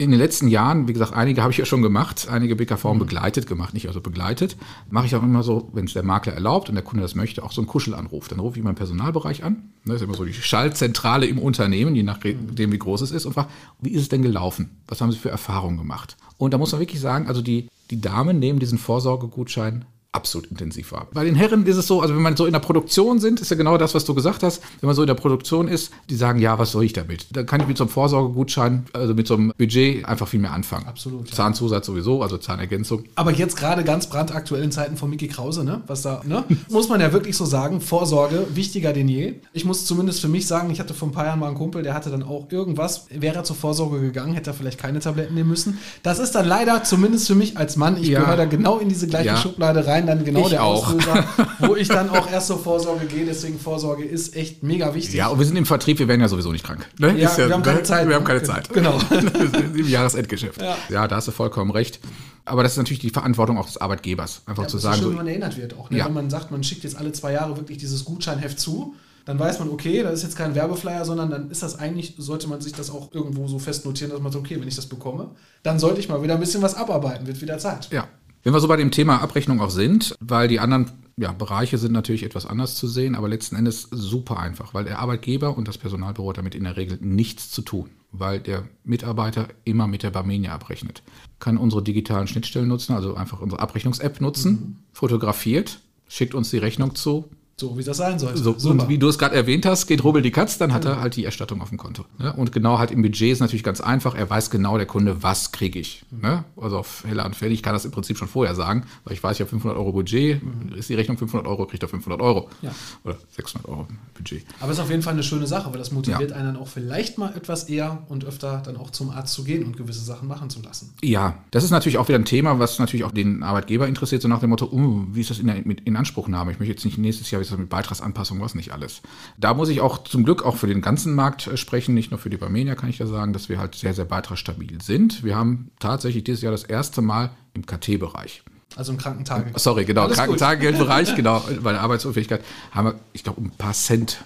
in den letzten Jahren, wie gesagt, einige habe ich ja schon gemacht, einige BKV mhm. begleitet gemacht, nicht also begleitet, mache ich auch immer so, wenn es der Makler erlaubt und der Kunde das möchte, auch so einen Kuschelanruf. Dann rufe ich meinen Personalbereich an, das ist immer so die Schaltzentrale im Unternehmen, je nachdem wie groß es ist und frage, wie ist es denn gelaufen? Was haben Sie für Erfahrungen gemacht? Und da muss man wirklich sagen, also die, die Damen nehmen diesen Vorsorgegutschein absolut intensiv war. Bei den Herren ist es so, also wenn man so in der Produktion sind, ist ja genau das, was du gesagt hast. Wenn man so in der Produktion ist, die sagen, ja, was soll ich damit? Dann kann ich mit so einem Vorsorgegutschein, also mit so einem Budget einfach viel mehr anfangen. Absolut. Ja. Zahnzusatz sowieso, also Zahnergänzung. Aber jetzt gerade ganz brandaktuell in Zeiten von Mickey Krause, ne? Was da, ne? muss man ja wirklich so sagen, Vorsorge wichtiger denn je. Ich muss zumindest für mich sagen, ich hatte vor ein paar Jahren mal einen Kumpel, der hatte dann auch irgendwas, wäre er zur Vorsorge gegangen, hätte er vielleicht keine Tabletten nehmen müssen. Das ist dann leider zumindest für mich als Mann, ich ja. gehöre da genau in diese gleiche ja. Schublade rein, dann genau ich der auch. Auslöser, wo ich dann auch erst zur Vorsorge gehe. Deswegen Vorsorge ist echt mega wichtig. Ja, und wir sind im Vertrieb, wir werden ja sowieso nicht krank. Ne? Ja, ja, wir haben keine Zeit. Wir haben keine Zeit. Genau. Im Jahresendgeschäft. Ja. ja, da hast du vollkommen recht. Aber das ist natürlich die Verantwortung auch des Arbeitgebers, einfach zu sagen. Schön, so, wenn man erinnert wird auch. Ne? Wenn man sagt, man schickt jetzt alle zwei Jahre wirklich dieses Gutscheinheft zu, dann weiß man, okay, das ist jetzt kein Werbeflyer, sondern dann ist das eigentlich, sollte man sich das auch irgendwo so fest notieren, dass man sagt, okay, wenn ich das bekomme, dann sollte ich mal wieder ein bisschen was abarbeiten, wird wieder Zeit. Ja, wenn wir so bei dem Thema Abrechnung auch sind, weil die anderen ja, Bereiche sind natürlich etwas anders zu sehen, aber letzten Endes super einfach, weil der Arbeitgeber und das Personalbüro damit in der Regel nichts zu tun, weil der Mitarbeiter immer mit der Barmenia abrechnet. Kann unsere digitalen Schnittstellen nutzen, also einfach unsere Abrechnungs-App nutzen, mhm. fotografiert, schickt uns die Rechnung zu, so wie das sein sollte. So, und wie du es gerade erwähnt hast, geht Rubbel die Katz, dann hat er halt die Erstattung auf dem Konto. Ne? Und genau halt im Budget ist natürlich ganz einfach. Er weiß genau, der Kunde, was kriege ich. Ne? Also auf Heller und Fertig kann das im Prinzip schon vorher sagen, weil ich weiß, ich habe 500 Euro Budget, mhm. ist die Rechnung 500 Euro, kriegt er 500 Euro. Ja. Oder 600 Euro Budget. Aber es ist auf jeden Fall eine schöne Sache, weil das motiviert ja. einen dann auch vielleicht mal etwas eher und öfter dann auch zum Arzt zu gehen und gewisse Sachen machen zu lassen. Ja, das ist natürlich auch wieder ein Thema, was natürlich auch den Arbeitgeber interessiert, so nach dem Motto, uh, wie ist das in der in Anspruchnahme? Ich möchte jetzt nicht nächstes Jahr, das mit Beitragsanpassung Anpassung, was nicht alles. Da muss ich auch zum Glück auch für den ganzen Markt äh, sprechen, nicht nur für die Barmenia kann ich da sagen, dass wir halt sehr, sehr beitragsstabil sind. Wir haben tatsächlich dieses Jahr das erste Mal im KT-Bereich. Also im Krankentage. Sorry, genau, Krankentagegeldbereich, genau, bei der Arbeitsunfähigkeit haben wir, ich glaube, ein paar Cent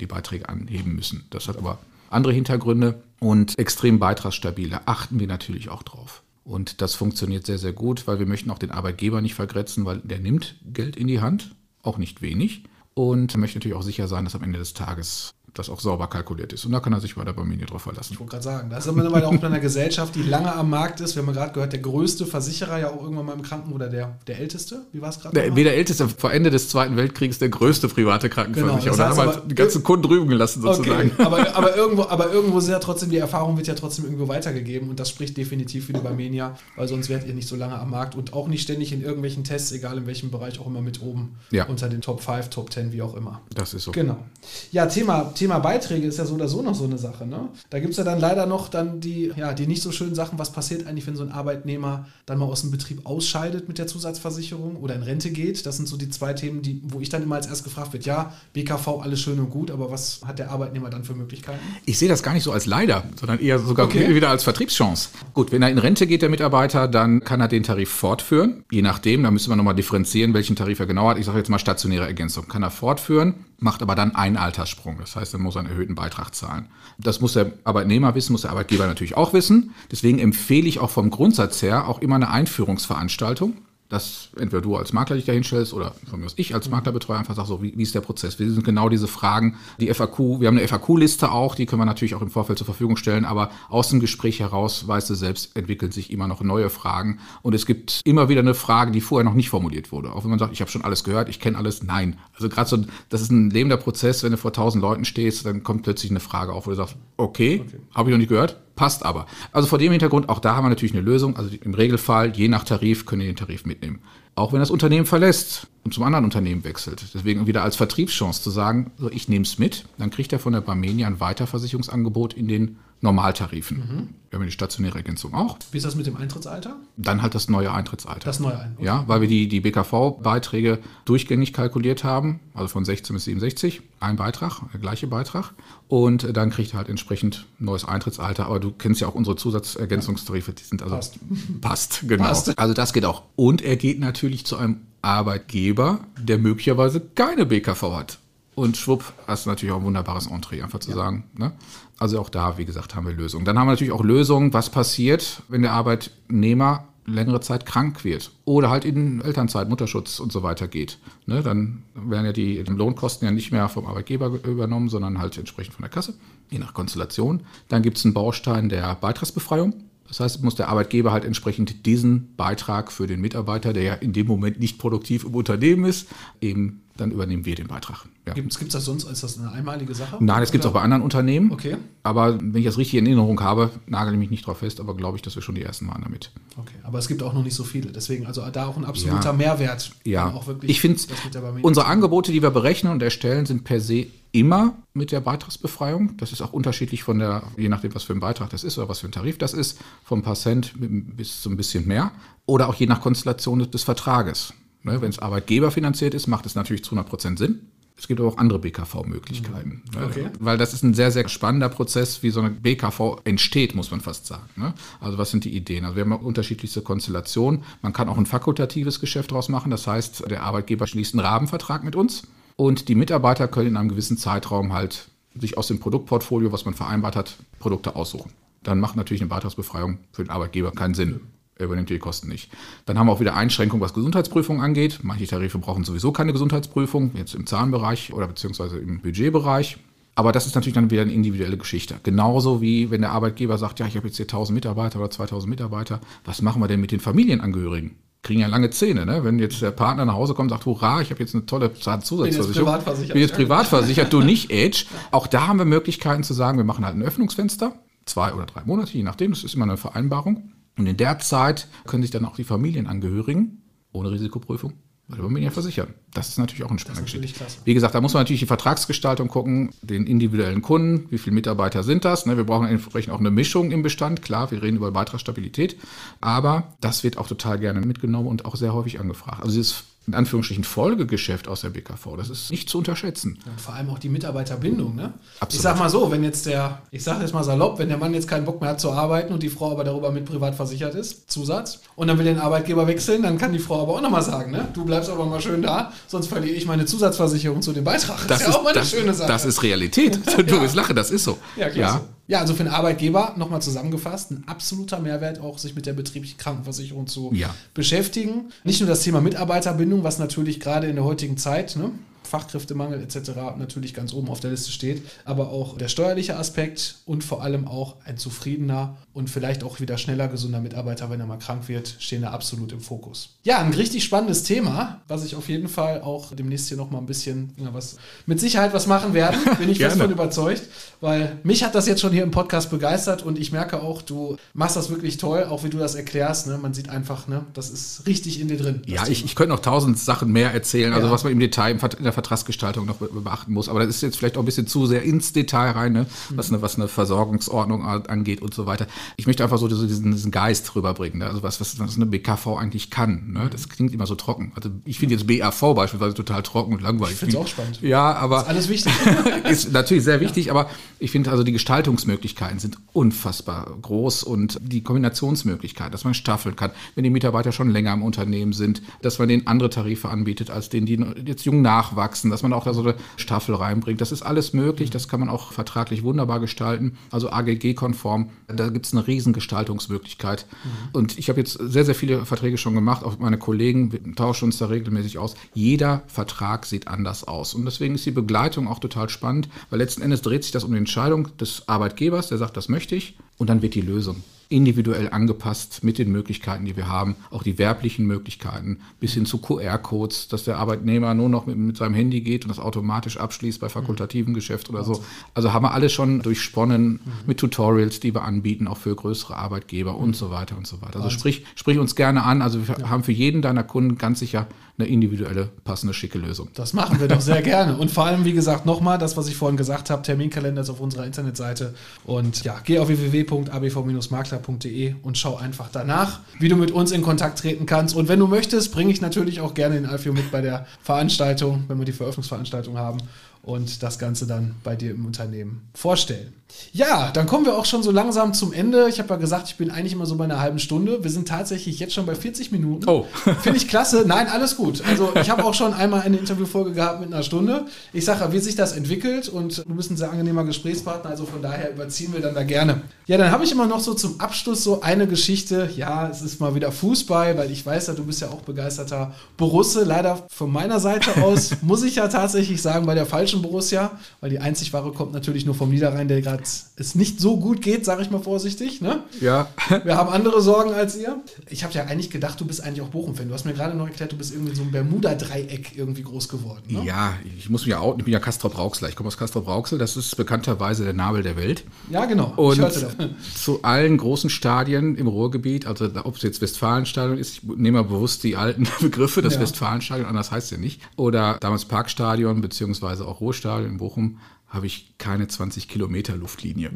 die Beiträge anheben müssen. Das hat aber andere Hintergründe und extrem beitragsstabil. Da achten wir natürlich auch drauf. Und das funktioniert sehr, sehr gut, weil wir möchten auch den Arbeitgeber nicht vergrätzen, weil der nimmt Geld in die Hand, auch nicht wenig. Und möchte natürlich auch sicher sein, dass am Ende des Tages das auch sauber kalkuliert ist. Und da kann er sich bei der Barmini drauf verlassen. Ich wollte gerade sagen, da ist man auch bei einer Gesellschaft, die lange am Markt ist. Wir haben gerade gehört, der größte Versicherer ja auch irgendwann mal im Kranken oder der, der älteste. Wie war es gerade? Wie der älteste, vor Ende des Zweiten Weltkriegs der größte private Krankenversicherer. Genau, das heißt und da haben wir die ganzen Kunden drüben gelassen sozusagen. Okay, aber, aber, irgendwo, aber irgendwo sind ja trotzdem, die Erfahrung wird ja trotzdem irgendwo weitergegeben und das spricht definitiv für die Barmenia, weil sonst wärt ihr nicht so lange am Markt und auch nicht ständig in irgendwelchen Tests, egal in welchem Bereich, auch immer mit oben ja. unter den Top 5, Top 10, wie auch immer. Das ist so. Genau. Ja, Thema, Thema Beiträge ist ja ja so oder so noch so eine Sache. Ne? Da gibt es ja dann leider noch dann die, ja, die nicht so schönen Sachen, was passiert eigentlich, wenn so ein Arbeitnehmer dann mal aus dem Betrieb ausscheidet mit der Zusatzversicherung oder in Rente geht. Das sind so die zwei Themen, die, wo ich dann immer als erst gefragt wird, ja, BKV, alles schön und gut, aber was hat der Arbeitnehmer dann für Möglichkeiten? Ich sehe das gar nicht so als leider, sondern eher sogar okay. wieder als Vertriebschance. Gut, wenn er in Rente geht, der Mitarbeiter, dann kann er den Tarif fortführen. Je nachdem, da müsste man nochmal differenzieren, welchen Tarif er genau hat. Ich sage jetzt mal stationäre Ergänzung. Kann er fortführen, macht aber dann einen Alterssprung. Das heißt, er muss einen erhöhten Beitrag zahlen. Das muss der Arbeitnehmer wissen, muss der Arbeitgeber natürlich auch wissen. Deswegen empfehle ich auch vom Grundsatz her auch immer eine Einführungsveranstaltung dass entweder du als Makler dich da hinstellst oder von mir aus ich als Maklerbetreuer einfach sage, so, wie, wie ist der Prozess? Wie sind genau diese Fragen? Die FAQ, wir haben eine FAQ-Liste auch, die können wir natürlich auch im Vorfeld zur Verfügung stellen, aber aus dem Gespräch heraus, weißt du selbst, entwickeln sich immer noch neue Fragen und es gibt immer wieder eine Frage, die vorher noch nicht formuliert wurde. Auch wenn man sagt, ich habe schon alles gehört, ich kenne alles, nein. Also gerade so, das ist ein lebender Prozess, wenn du vor tausend Leuten stehst, dann kommt plötzlich eine Frage auf, wo du sagst, okay, okay. habe ich noch nicht gehört, passt aber. Also vor dem Hintergrund, auch da haben wir natürlich eine Lösung. Also im Regelfall, je nach Tarif, können ihr den Tarif mitnehmen. Auch wenn das Unternehmen verlässt und zum anderen Unternehmen wechselt. Deswegen wieder als Vertriebschance zu sagen, so ich nehme es mit, dann kriegt er von der Barmenia ein Weiterversicherungsangebot in den Normaltarifen. Mhm. Wir haben die stationäre Ergänzung auch. Wie ist das mit dem Eintrittsalter? Dann halt das neue Eintrittsalter. Das neue Eintrittsalter. Ja, weil wir die, die BKV-Beiträge durchgängig kalkuliert haben, also von 16 bis 67, ein Beitrag, der gleiche Beitrag. Und dann kriegt er halt entsprechend neues Eintrittsalter. Aber du kennst ja auch unsere Zusatzergänzungstarife, die sind also. Passt. Passt, genau. Passt. Also das geht auch. Und er geht natürlich zu einem Arbeitgeber, der möglicherweise keine BKV hat. Und schwupp, hast du natürlich auch ein wunderbares Entree, einfach zu ja. sagen. Ne? Also auch da, wie gesagt, haben wir Lösungen. Dann haben wir natürlich auch Lösungen, was passiert, wenn der Arbeitnehmer längere Zeit krank wird oder halt in Elternzeit, Mutterschutz und so weiter geht. Ne, dann werden ja die Lohnkosten ja nicht mehr vom Arbeitgeber übernommen, sondern halt entsprechend von der Kasse, je nach Konstellation. Dann gibt es einen Baustein der Beitragsbefreiung. Das heißt, muss der Arbeitgeber halt entsprechend diesen Beitrag für den Mitarbeiter, der ja in dem Moment nicht produktiv im Unternehmen ist, eben dann übernehmen wir den Beitrag. Ja. Gibt es das sonst, ist das eine einmalige Sache? Nein, das gibt es auch bei anderen Unternehmen. Okay. Aber wenn ich das richtig in Erinnerung habe, nagel ich mich nicht drauf fest, aber glaube ich, dass wir schon die ersten waren damit. Okay, aber es gibt auch noch nicht so viele. Deswegen also da auch ein absoluter ja. Mehrwert. Ja, auch wirklich ich finde, unsere Angebote, die wir berechnen und erstellen, sind per se immer mit der Beitragsbefreiung. Das ist auch unterschiedlich von der, je nachdem, was für ein Beitrag das ist oder was für ein Tarif das ist, vom paar Cent bis zu ein bisschen mehr. Oder auch je nach Konstellation des Vertrages. Ne, Wenn es Arbeitgeber finanziert ist, macht es natürlich zu 100 Prozent Sinn. Es gibt aber auch andere BKV-Möglichkeiten. Mhm. Ne? Okay. Weil das ist ein sehr, sehr spannender Prozess, wie so eine BKV entsteht, muss man fast sagen. Ne? Also was sind die Ideen? Also wir haben unterschiedlichste Konstellationen. Man kann auch ein fakultatives Geschäft daraus machen. Das heißt, der Arbeitgeber schließt einen Rahmenvertrag mit uns und die Mitarbeiter können in einem gewissen Zeitraum halt sich aus dem Produktportfolio, was man vereinbart hat, Produkte aussuchen. Dann macht natürlich eine Beitragsbefreiung für den Arbeitgeber keinen Sinn. Er übernimmt die Kosten nicht. Dann haben wir auch wieder Einschränkungen, was Gesundheitsprüfungen angeht. Manche Tarife brauchen sowieso keine Gesundheitsprüfung, jetzt im Zahnbereich oder beziehungsweise im Budgetbereich. Aber das ist natürlich dann wieder eine individuelle Geschichte. Genauso wie wenn der Arbeitgeber sagt, ja, ich habe jetzt hier 1000 Mitarbeiter oder 2000 Mitarbeiter, was machen wir denn mit den Familienangehörigen? Kriegen ja lange Zähne, ne? Wenn jetzt der Partner nach Hause kommt und sagt, hurra, ich habe jetzt eine tolle Zahnzusatzversicherung. Bin jetzt Bin jetzt privatversichert, du nicht Age. Auch da haben wir Möglichkeiten zu sagen, wir machen halt ein Öffnungsfenster, zwei oder drei Monate, je nachdem, das ist immer eine Vereinbarung. Und in der Zeit können sich dann auch die Familienangehörigen ohne Risikoprüfung über Medien versichern. Das ist natürlich auch ein spannender Geschichte. Wie gesagt, da muss man natürlich die Vertragsgestaltung gucken, den individuellen Kunden, wie viele Mitarbeiter sind das. Ne? Wir brauchen entsprechend auch eine Mischung im Bestand. Klar, wir reden über Beitragsstabilität, aber das wird auch total gerne mitgenommen und auch sehr häufig angefragt. Also dieses in Anführungsstrichen Folgegeschäft aus der BKV. Das ist nicht zu unterschätzen. Und vor allem auch die Mitarbeiterbindung. Ne? Absolut. Ich sag mal so, wenn jetzt der, ich sag jetzt mal salopp, wenn der Mann jetzt keinen Bock mehr hat zu arbeiten und die Frau aber darüber mit privat versichert ist, Zusatz, und dann will den Arbeitgeber wechseln, dann kann die Frau aber auch nochmal sagen, ne? du bleibst aber mal schön da, sonst verliere ich meine Zusatzversicherung zu dem Beitrag. Das, das ist ja auch mal eine das, schöne Sache. Das ist Realität. Du ja. bist lache, das ist so. Ja, klasse. Ja. Ja, also für den Arbeitgeber, nochmal zusammengefasst, ein absoluter Mehrwert auch, sich mit der betrieblichen Krankenversicherung zu ja. beschäftigen. Nicht nur das Thema Mitarbeiterbindung, was natürlich gerade in der heutigen Zeit, ne, Fachkräftemangel etc. natürlich ganz oben auf der Liste steht, aber auch der steuerliche Aspekt und vor allem auch ein zufriedener und vielleicht auch wieder schneller gesunder Mitarbeiter, wenn er mal krank wird, stehen da absolut im Fokus. Ja, ein richtig spannendes Thema, was ich auf jeden Fall auch demnächst hier nochmal ein bisschen, ja, was mit Sicherheit was machen werden, bin ich fest von überzeugt, weil mich hat das jetzt schon hier im Podcast begeistert und ich merke auch, du machst das wirklich toll, auch wie du das erklärst, ne? man sieht einfach, ne, das ist richtig in dir drin. Ja, ich, ich, könnte noch tausend Sachen mehr erzählen, also ja. was man im Detail in der Vertragsgestaltung noch beachten muss. Aber das ist jetzt vielleicht auch ein bisschen zu sehr ins Detail rein, ne? was, eine, was eine Versorgungsordnung angeht und so weiter. Ich möchte einfach so diesen, diesen Geist rüberbringen, ne? also was, was, was eine BKV eigentlich kann. Ne? Das klingt immer so trocken. Also ich finde jetzt BAV beispielsweise total trocken und langweilig. Ich finde es auch spannend. Ja, aber. ist alles wichtig. ist natürlich sehr wichtig, ja. aber ich finde also die Gestaltungsmöglichkeiten sind unfassbar groß und die Kombinationsmöglichkeit, dass man staffeln kann, wenn die Mitarbeiter schon länger im Unternehmen sind, dass man denen andere Tarife anbietet als denen, die jetzt jung nachwachsen, dass man auch da so eine Staffel reinbringt. Das ist alles möglich, das kann man auch vertraglich wunderbar gestalten, also AGG-konform. Da gibt es eine riesen Gestaltungsmöglichkeit. Mhm. Und ich habe jetzt sehr, sehr viele Verträge schon gemacht, auch meine Kollegen wir tauschen uns da regelmäßig aus. Jeder Vertrag sieht anders aus. Und deswegen ist die Begleitung auch total spannend, weil letzten Endes dreht sich das um die Entscheidung des Arbeitgebers, der sagt, das möchte ich, und dann wird die Lösung individuell angepasst mit den Möglichkeiten, die wir haben, auch die werblichen Möglichkeiten, bis hin zu QR-Codes, dass der Arbeitnehmer nur noch mit, mit, seinem Handy geht und das automatisch abschließt bei fakultativen Geschäft oder so. Also haben wir alles schon durchsponnen mit Tutorials, die wir anbieten, auch für größere Arbeitgeber und so weiter und so weiter. Also sprich, sprich uns gerne an. Also wir haben für jeden deiner Kunden ganz sicher eine individuelle, passende, schicke Lösung. Das machen wir doch sehr gerne. Und vor allem, wie gesagt, nochmal das, was ich vorhin gesagt habe, Terminkalender ist auf unserer Internetseite. Und ja, geh auf www.abv-makler.de und schau einfach danach, wie du mit uns in Kontakt treten kannst. Und wenn du möchtest, bringe ich natürlich auch gerne den Alfio mit bei der Veranstaltung, wenn wir die Veröffentlichungsveranstaltung haben. Und das Ganze dann bei dir im Unternehmen vorstellen. Ja, dann kommen wir auch schon so langsam zum Ende. Ich habe ja gesagt, ich bin eigentlich immer so bei einer halben Stunde. Wir sind tatsächlich jetzt schon bei 40 Minuten. Oh. Finde ich klasse. Nein, alles gut. Also ich habe auch schon einmal eine Interviewfolge gehabt mit einer Stunde. Ich sage ja, wie sich das entwickelt und du bist ein sehr angenehmer Gesprächspartner, also von daher überziehen wir dann da gerne. Ja, dann habe ich immer noch so zum Abschluss so eine Geschichte. Ja, es ist mal wieder Fußball, weil ich weiß ja, du bist ja auch begeisterter Borusse. Leider von meiner Seite aus muss ich ja tatsächlich sagen, bei der falschen Borussia, weil die einzig wahre kommt natürlich nur vom Niederrhein, der gerade es nicht so gut geht, sage ich mal vorsichtig. Ne? Ja. Wir haben andere Sorgen als ihr. Ich habe ja eigentlich gedacht, du bist eigentlich auch Bochum-Fan. Du hast mir gerade noch erklärt, du bist irgendwie so ein Bermuda-Dreieck irgendwie groß geworden. Ne? Ja, ich muss mich ja auch, ich bin ja Castrop-Rauxel. Ich komme aus Castrop-Rauxel. Das ist bekannterweise der Nabel der Welt. Ja, genau. Und zu allen großen Stadien im Ruhrgebiet, also ob es jetzt Westfalenstadion ist, ich nehme mal bewusst die alten Begriffe, das Ja. Westfalenstadion, anders heißt es ja nicht, oder damals Parkstadion, beziehungsweise auch Ruhrstadion in Bochum, habe ich keine 20 Kilometer Luftlinie.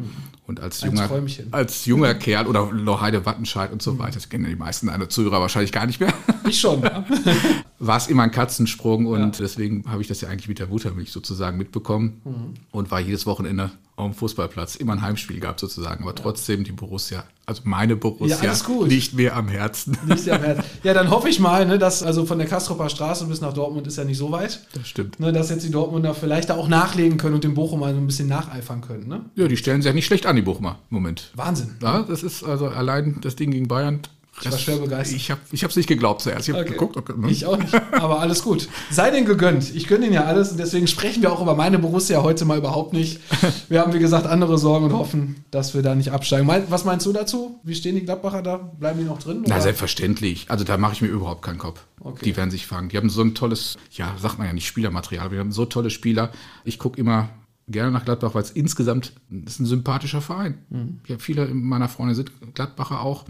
Und als junger, als junger Kerl oder Lochheide Wattenscheid und so weiter, das kennen ja die meisten deiner Zuhörer wahrscheinlich gar nicht mehr, Ich schon. Ja. war es immer ein Katzensprung und deswegen habe ich das ja eigentlich mit der Muttermilch sozusagen mitbekommen Mhm. und war jedes Wochenende auf dem Fußballplatz, immer ein Heimspiel gehabt sozusagen, aber trotzdem die Borussia, also meine Borussia, Ja, liegt mir am Herzen. Nicht sehr am Herzen. Ja, dann hoffe ich mal, ne, dass also von der Kastropper Straße bis nach Dortmund ist ja nicht so weit. Das stimmt. Ne, dass jetzt die Dortmunder vielleicht da auch nachlegen können und den Bochum mal so ein bisschen nacheifern können. Ne? Ja, die stellen sich ja nicht schlecht an, die Bochumer, im Moment. Wahnsinn. Ja, das ist also allein das Ding gegen Bayern. Ich war schwer begeistert. Ich habe es ich nicht geglaubt zuerst. Ich habe Okay. geguckt. Okay, hm. Ich auch nicht, aber alles gut. Sei denn gegönnt. Ich gönne Ihnen ja alles und deswegen sprechen wir auch über meine Borussia heute mal überhaupt nicht. Wir haben, wie gesagt, andere Sorgen und hoffen, dass wir da nicht absteigen. Was meinst du dazu? Wie stehen die Gladbacher da? Bleiben die noch drin? Na, oder? selbstverständlich. Also da mache ich mir überhaupt keinen Kopf. Okay. Die werden sich fangen. Die haben so ein tolles, ja, sagt man ja nicht Spielermaterial, wir haben so tolle Spieler. Ich gucke immer gerne nach Gladbach, weil es insgesamt ist ein sympathischer Verein. Mhm. Ja, viele meiner Freunde sind Gladbacher auch.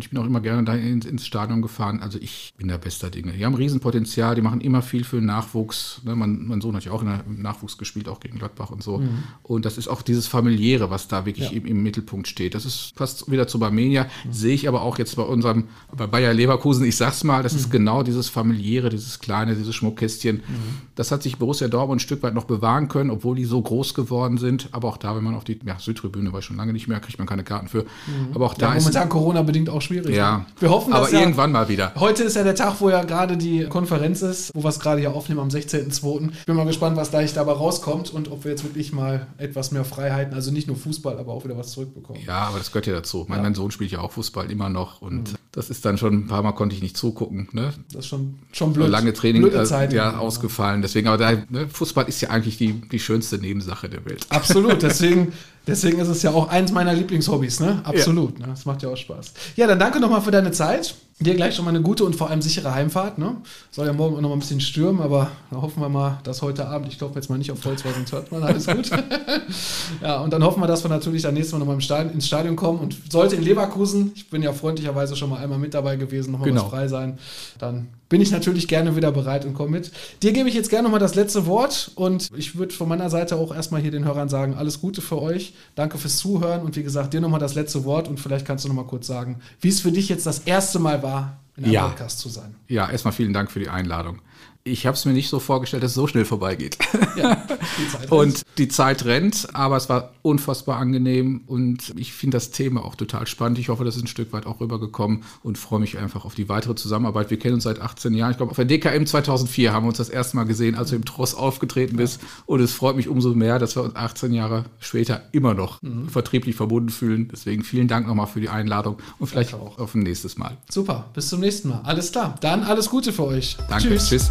Und ich bin auch immer gerne da ins, ins Stadion gefahren. Also ich bin der bester Dinge. Die haben Riesenpotenzial, die machen immer viel für Nachwuchs. Ne, mein, mein Sohn hat ja auch in der, im Nachwuchs gespielt, auch gegen Gladbach und so. Mhm. Und das ist auch dieses familiäre, was da wirklich im, im Mittelpunkt steht. Das ist fast wieder zu Barmenia. Sehe ich aber auch jetzt bei unserem, bei Bayer Leverkusen, ich sag's mal, das Mhm. ist genau dieses familiäre, dieses kleine, dieses Schmuckkästchen. Das hat sich Borussia Dortmund ein Stück weit noch bewahren können, obwohl die so groß geworden sind. Aber auch da, wenn man auf die ja, Südtribüne war schon lange nicht mehr, kriegt man keine Karten für. Aber auch Mhm. ja, da ist momentan Corona-bedingt auch schwierig. ja. Wir hoffen, dass aber ja, irgendwann mal wieder. Heute ist ja der Tag, wo ja gerade die Konferenz ist, wo wir es gerade hier aufnehmen am 16.02. Ich bin mal gespannt, was da dabei rauskommt und ob wir jetzt wirklich mal etwas mehr Freiheiten, also nicht nur Fußball, aber auch wieder was zurückbekommen. Ja, aber das gehört ja dazu. Mein, mein Sohn spielt ja auch Fußball immer noch und das ist dann schon ein paar Mal konnte ich nicht zugucken. Ne? Das ist schon, schon blöd. lange Training Blöde äh, Zeit. ja, ausgefallen. Deswegen, aber da, ne, Fußball ist ja eigentlich die, die schönste Nebensache der Welt. Absolut, deswegen, deswegen ist es ja auch eins meiner Lieblingshobbys, ne? Absolut, ne? Das macht ja auch Spaß. Ja, dann danke nochmal für deine Zeit. Dir gleich schon mal eine gute und vor allem sichere Heimfahrt, ne? Soll ja morgen auch noch mal ein bisschen stürmen, aber da hoffen wir mal, dass heute Abend, ich klopfe jetzt mal nicht auf Holz, weil sonst hört man, alles gut. ja, und dann hoffen wir, dass wir natürlich dann nächstes Mal nochmal Stadion, ins Stadion kommen und sollte in Leverkusen, ich bin ja freundlicherweise schon mal einmal mit dabei gewesen, nochmal Genau. was frei sein, dann bin ich natürlich gerne wieder bereit und komme mit. Dir gebe ich jetzt gerne nochmal das letzte Wort und ich würde von meiner Seite auch erstmal hier den Hörern sagen, alles Gute für euch, danke fürs Zuhören und wie gesagt, dir nochmal das letzte Wort und vielleicht kannst du nochmal kurz sagen, wie es für dich jetzt das erste Mal war, in einem Ja. Podcast zu sein. Ja, erstmal vielen Dank für die Einladung. Ich habe es mir nicht so vorgestellt, dass es so schnell vorbeigeht. Ja, die Und die Zeit rennt, aber es war unfassbar angenehm und ich finde das Thema auch total spannend. Ich hoffe, das ist ein Stück weit auch rübergekommen und freue mich einfach auf die weitere Zusammenarbeit. Wir kennen uns seit 18 Jahren. Ich glaube, auf der DKM 2004 haben wir uns das erste Mal gesehen, als du im Tross aufgetreten bist. Und es freut mich umso mehr, dass wir uns 18 Jahre später immer noch vertrieblich verbunden fühlen. Deswegen vielen Dank nochmal für die Einladung und vielleicht Danke auch. auf ein nächstes Mal. Super, bis zum nächsten Mal. Alles klar, dann alles Gute für euch. Danke. Tschüss. Tschüss.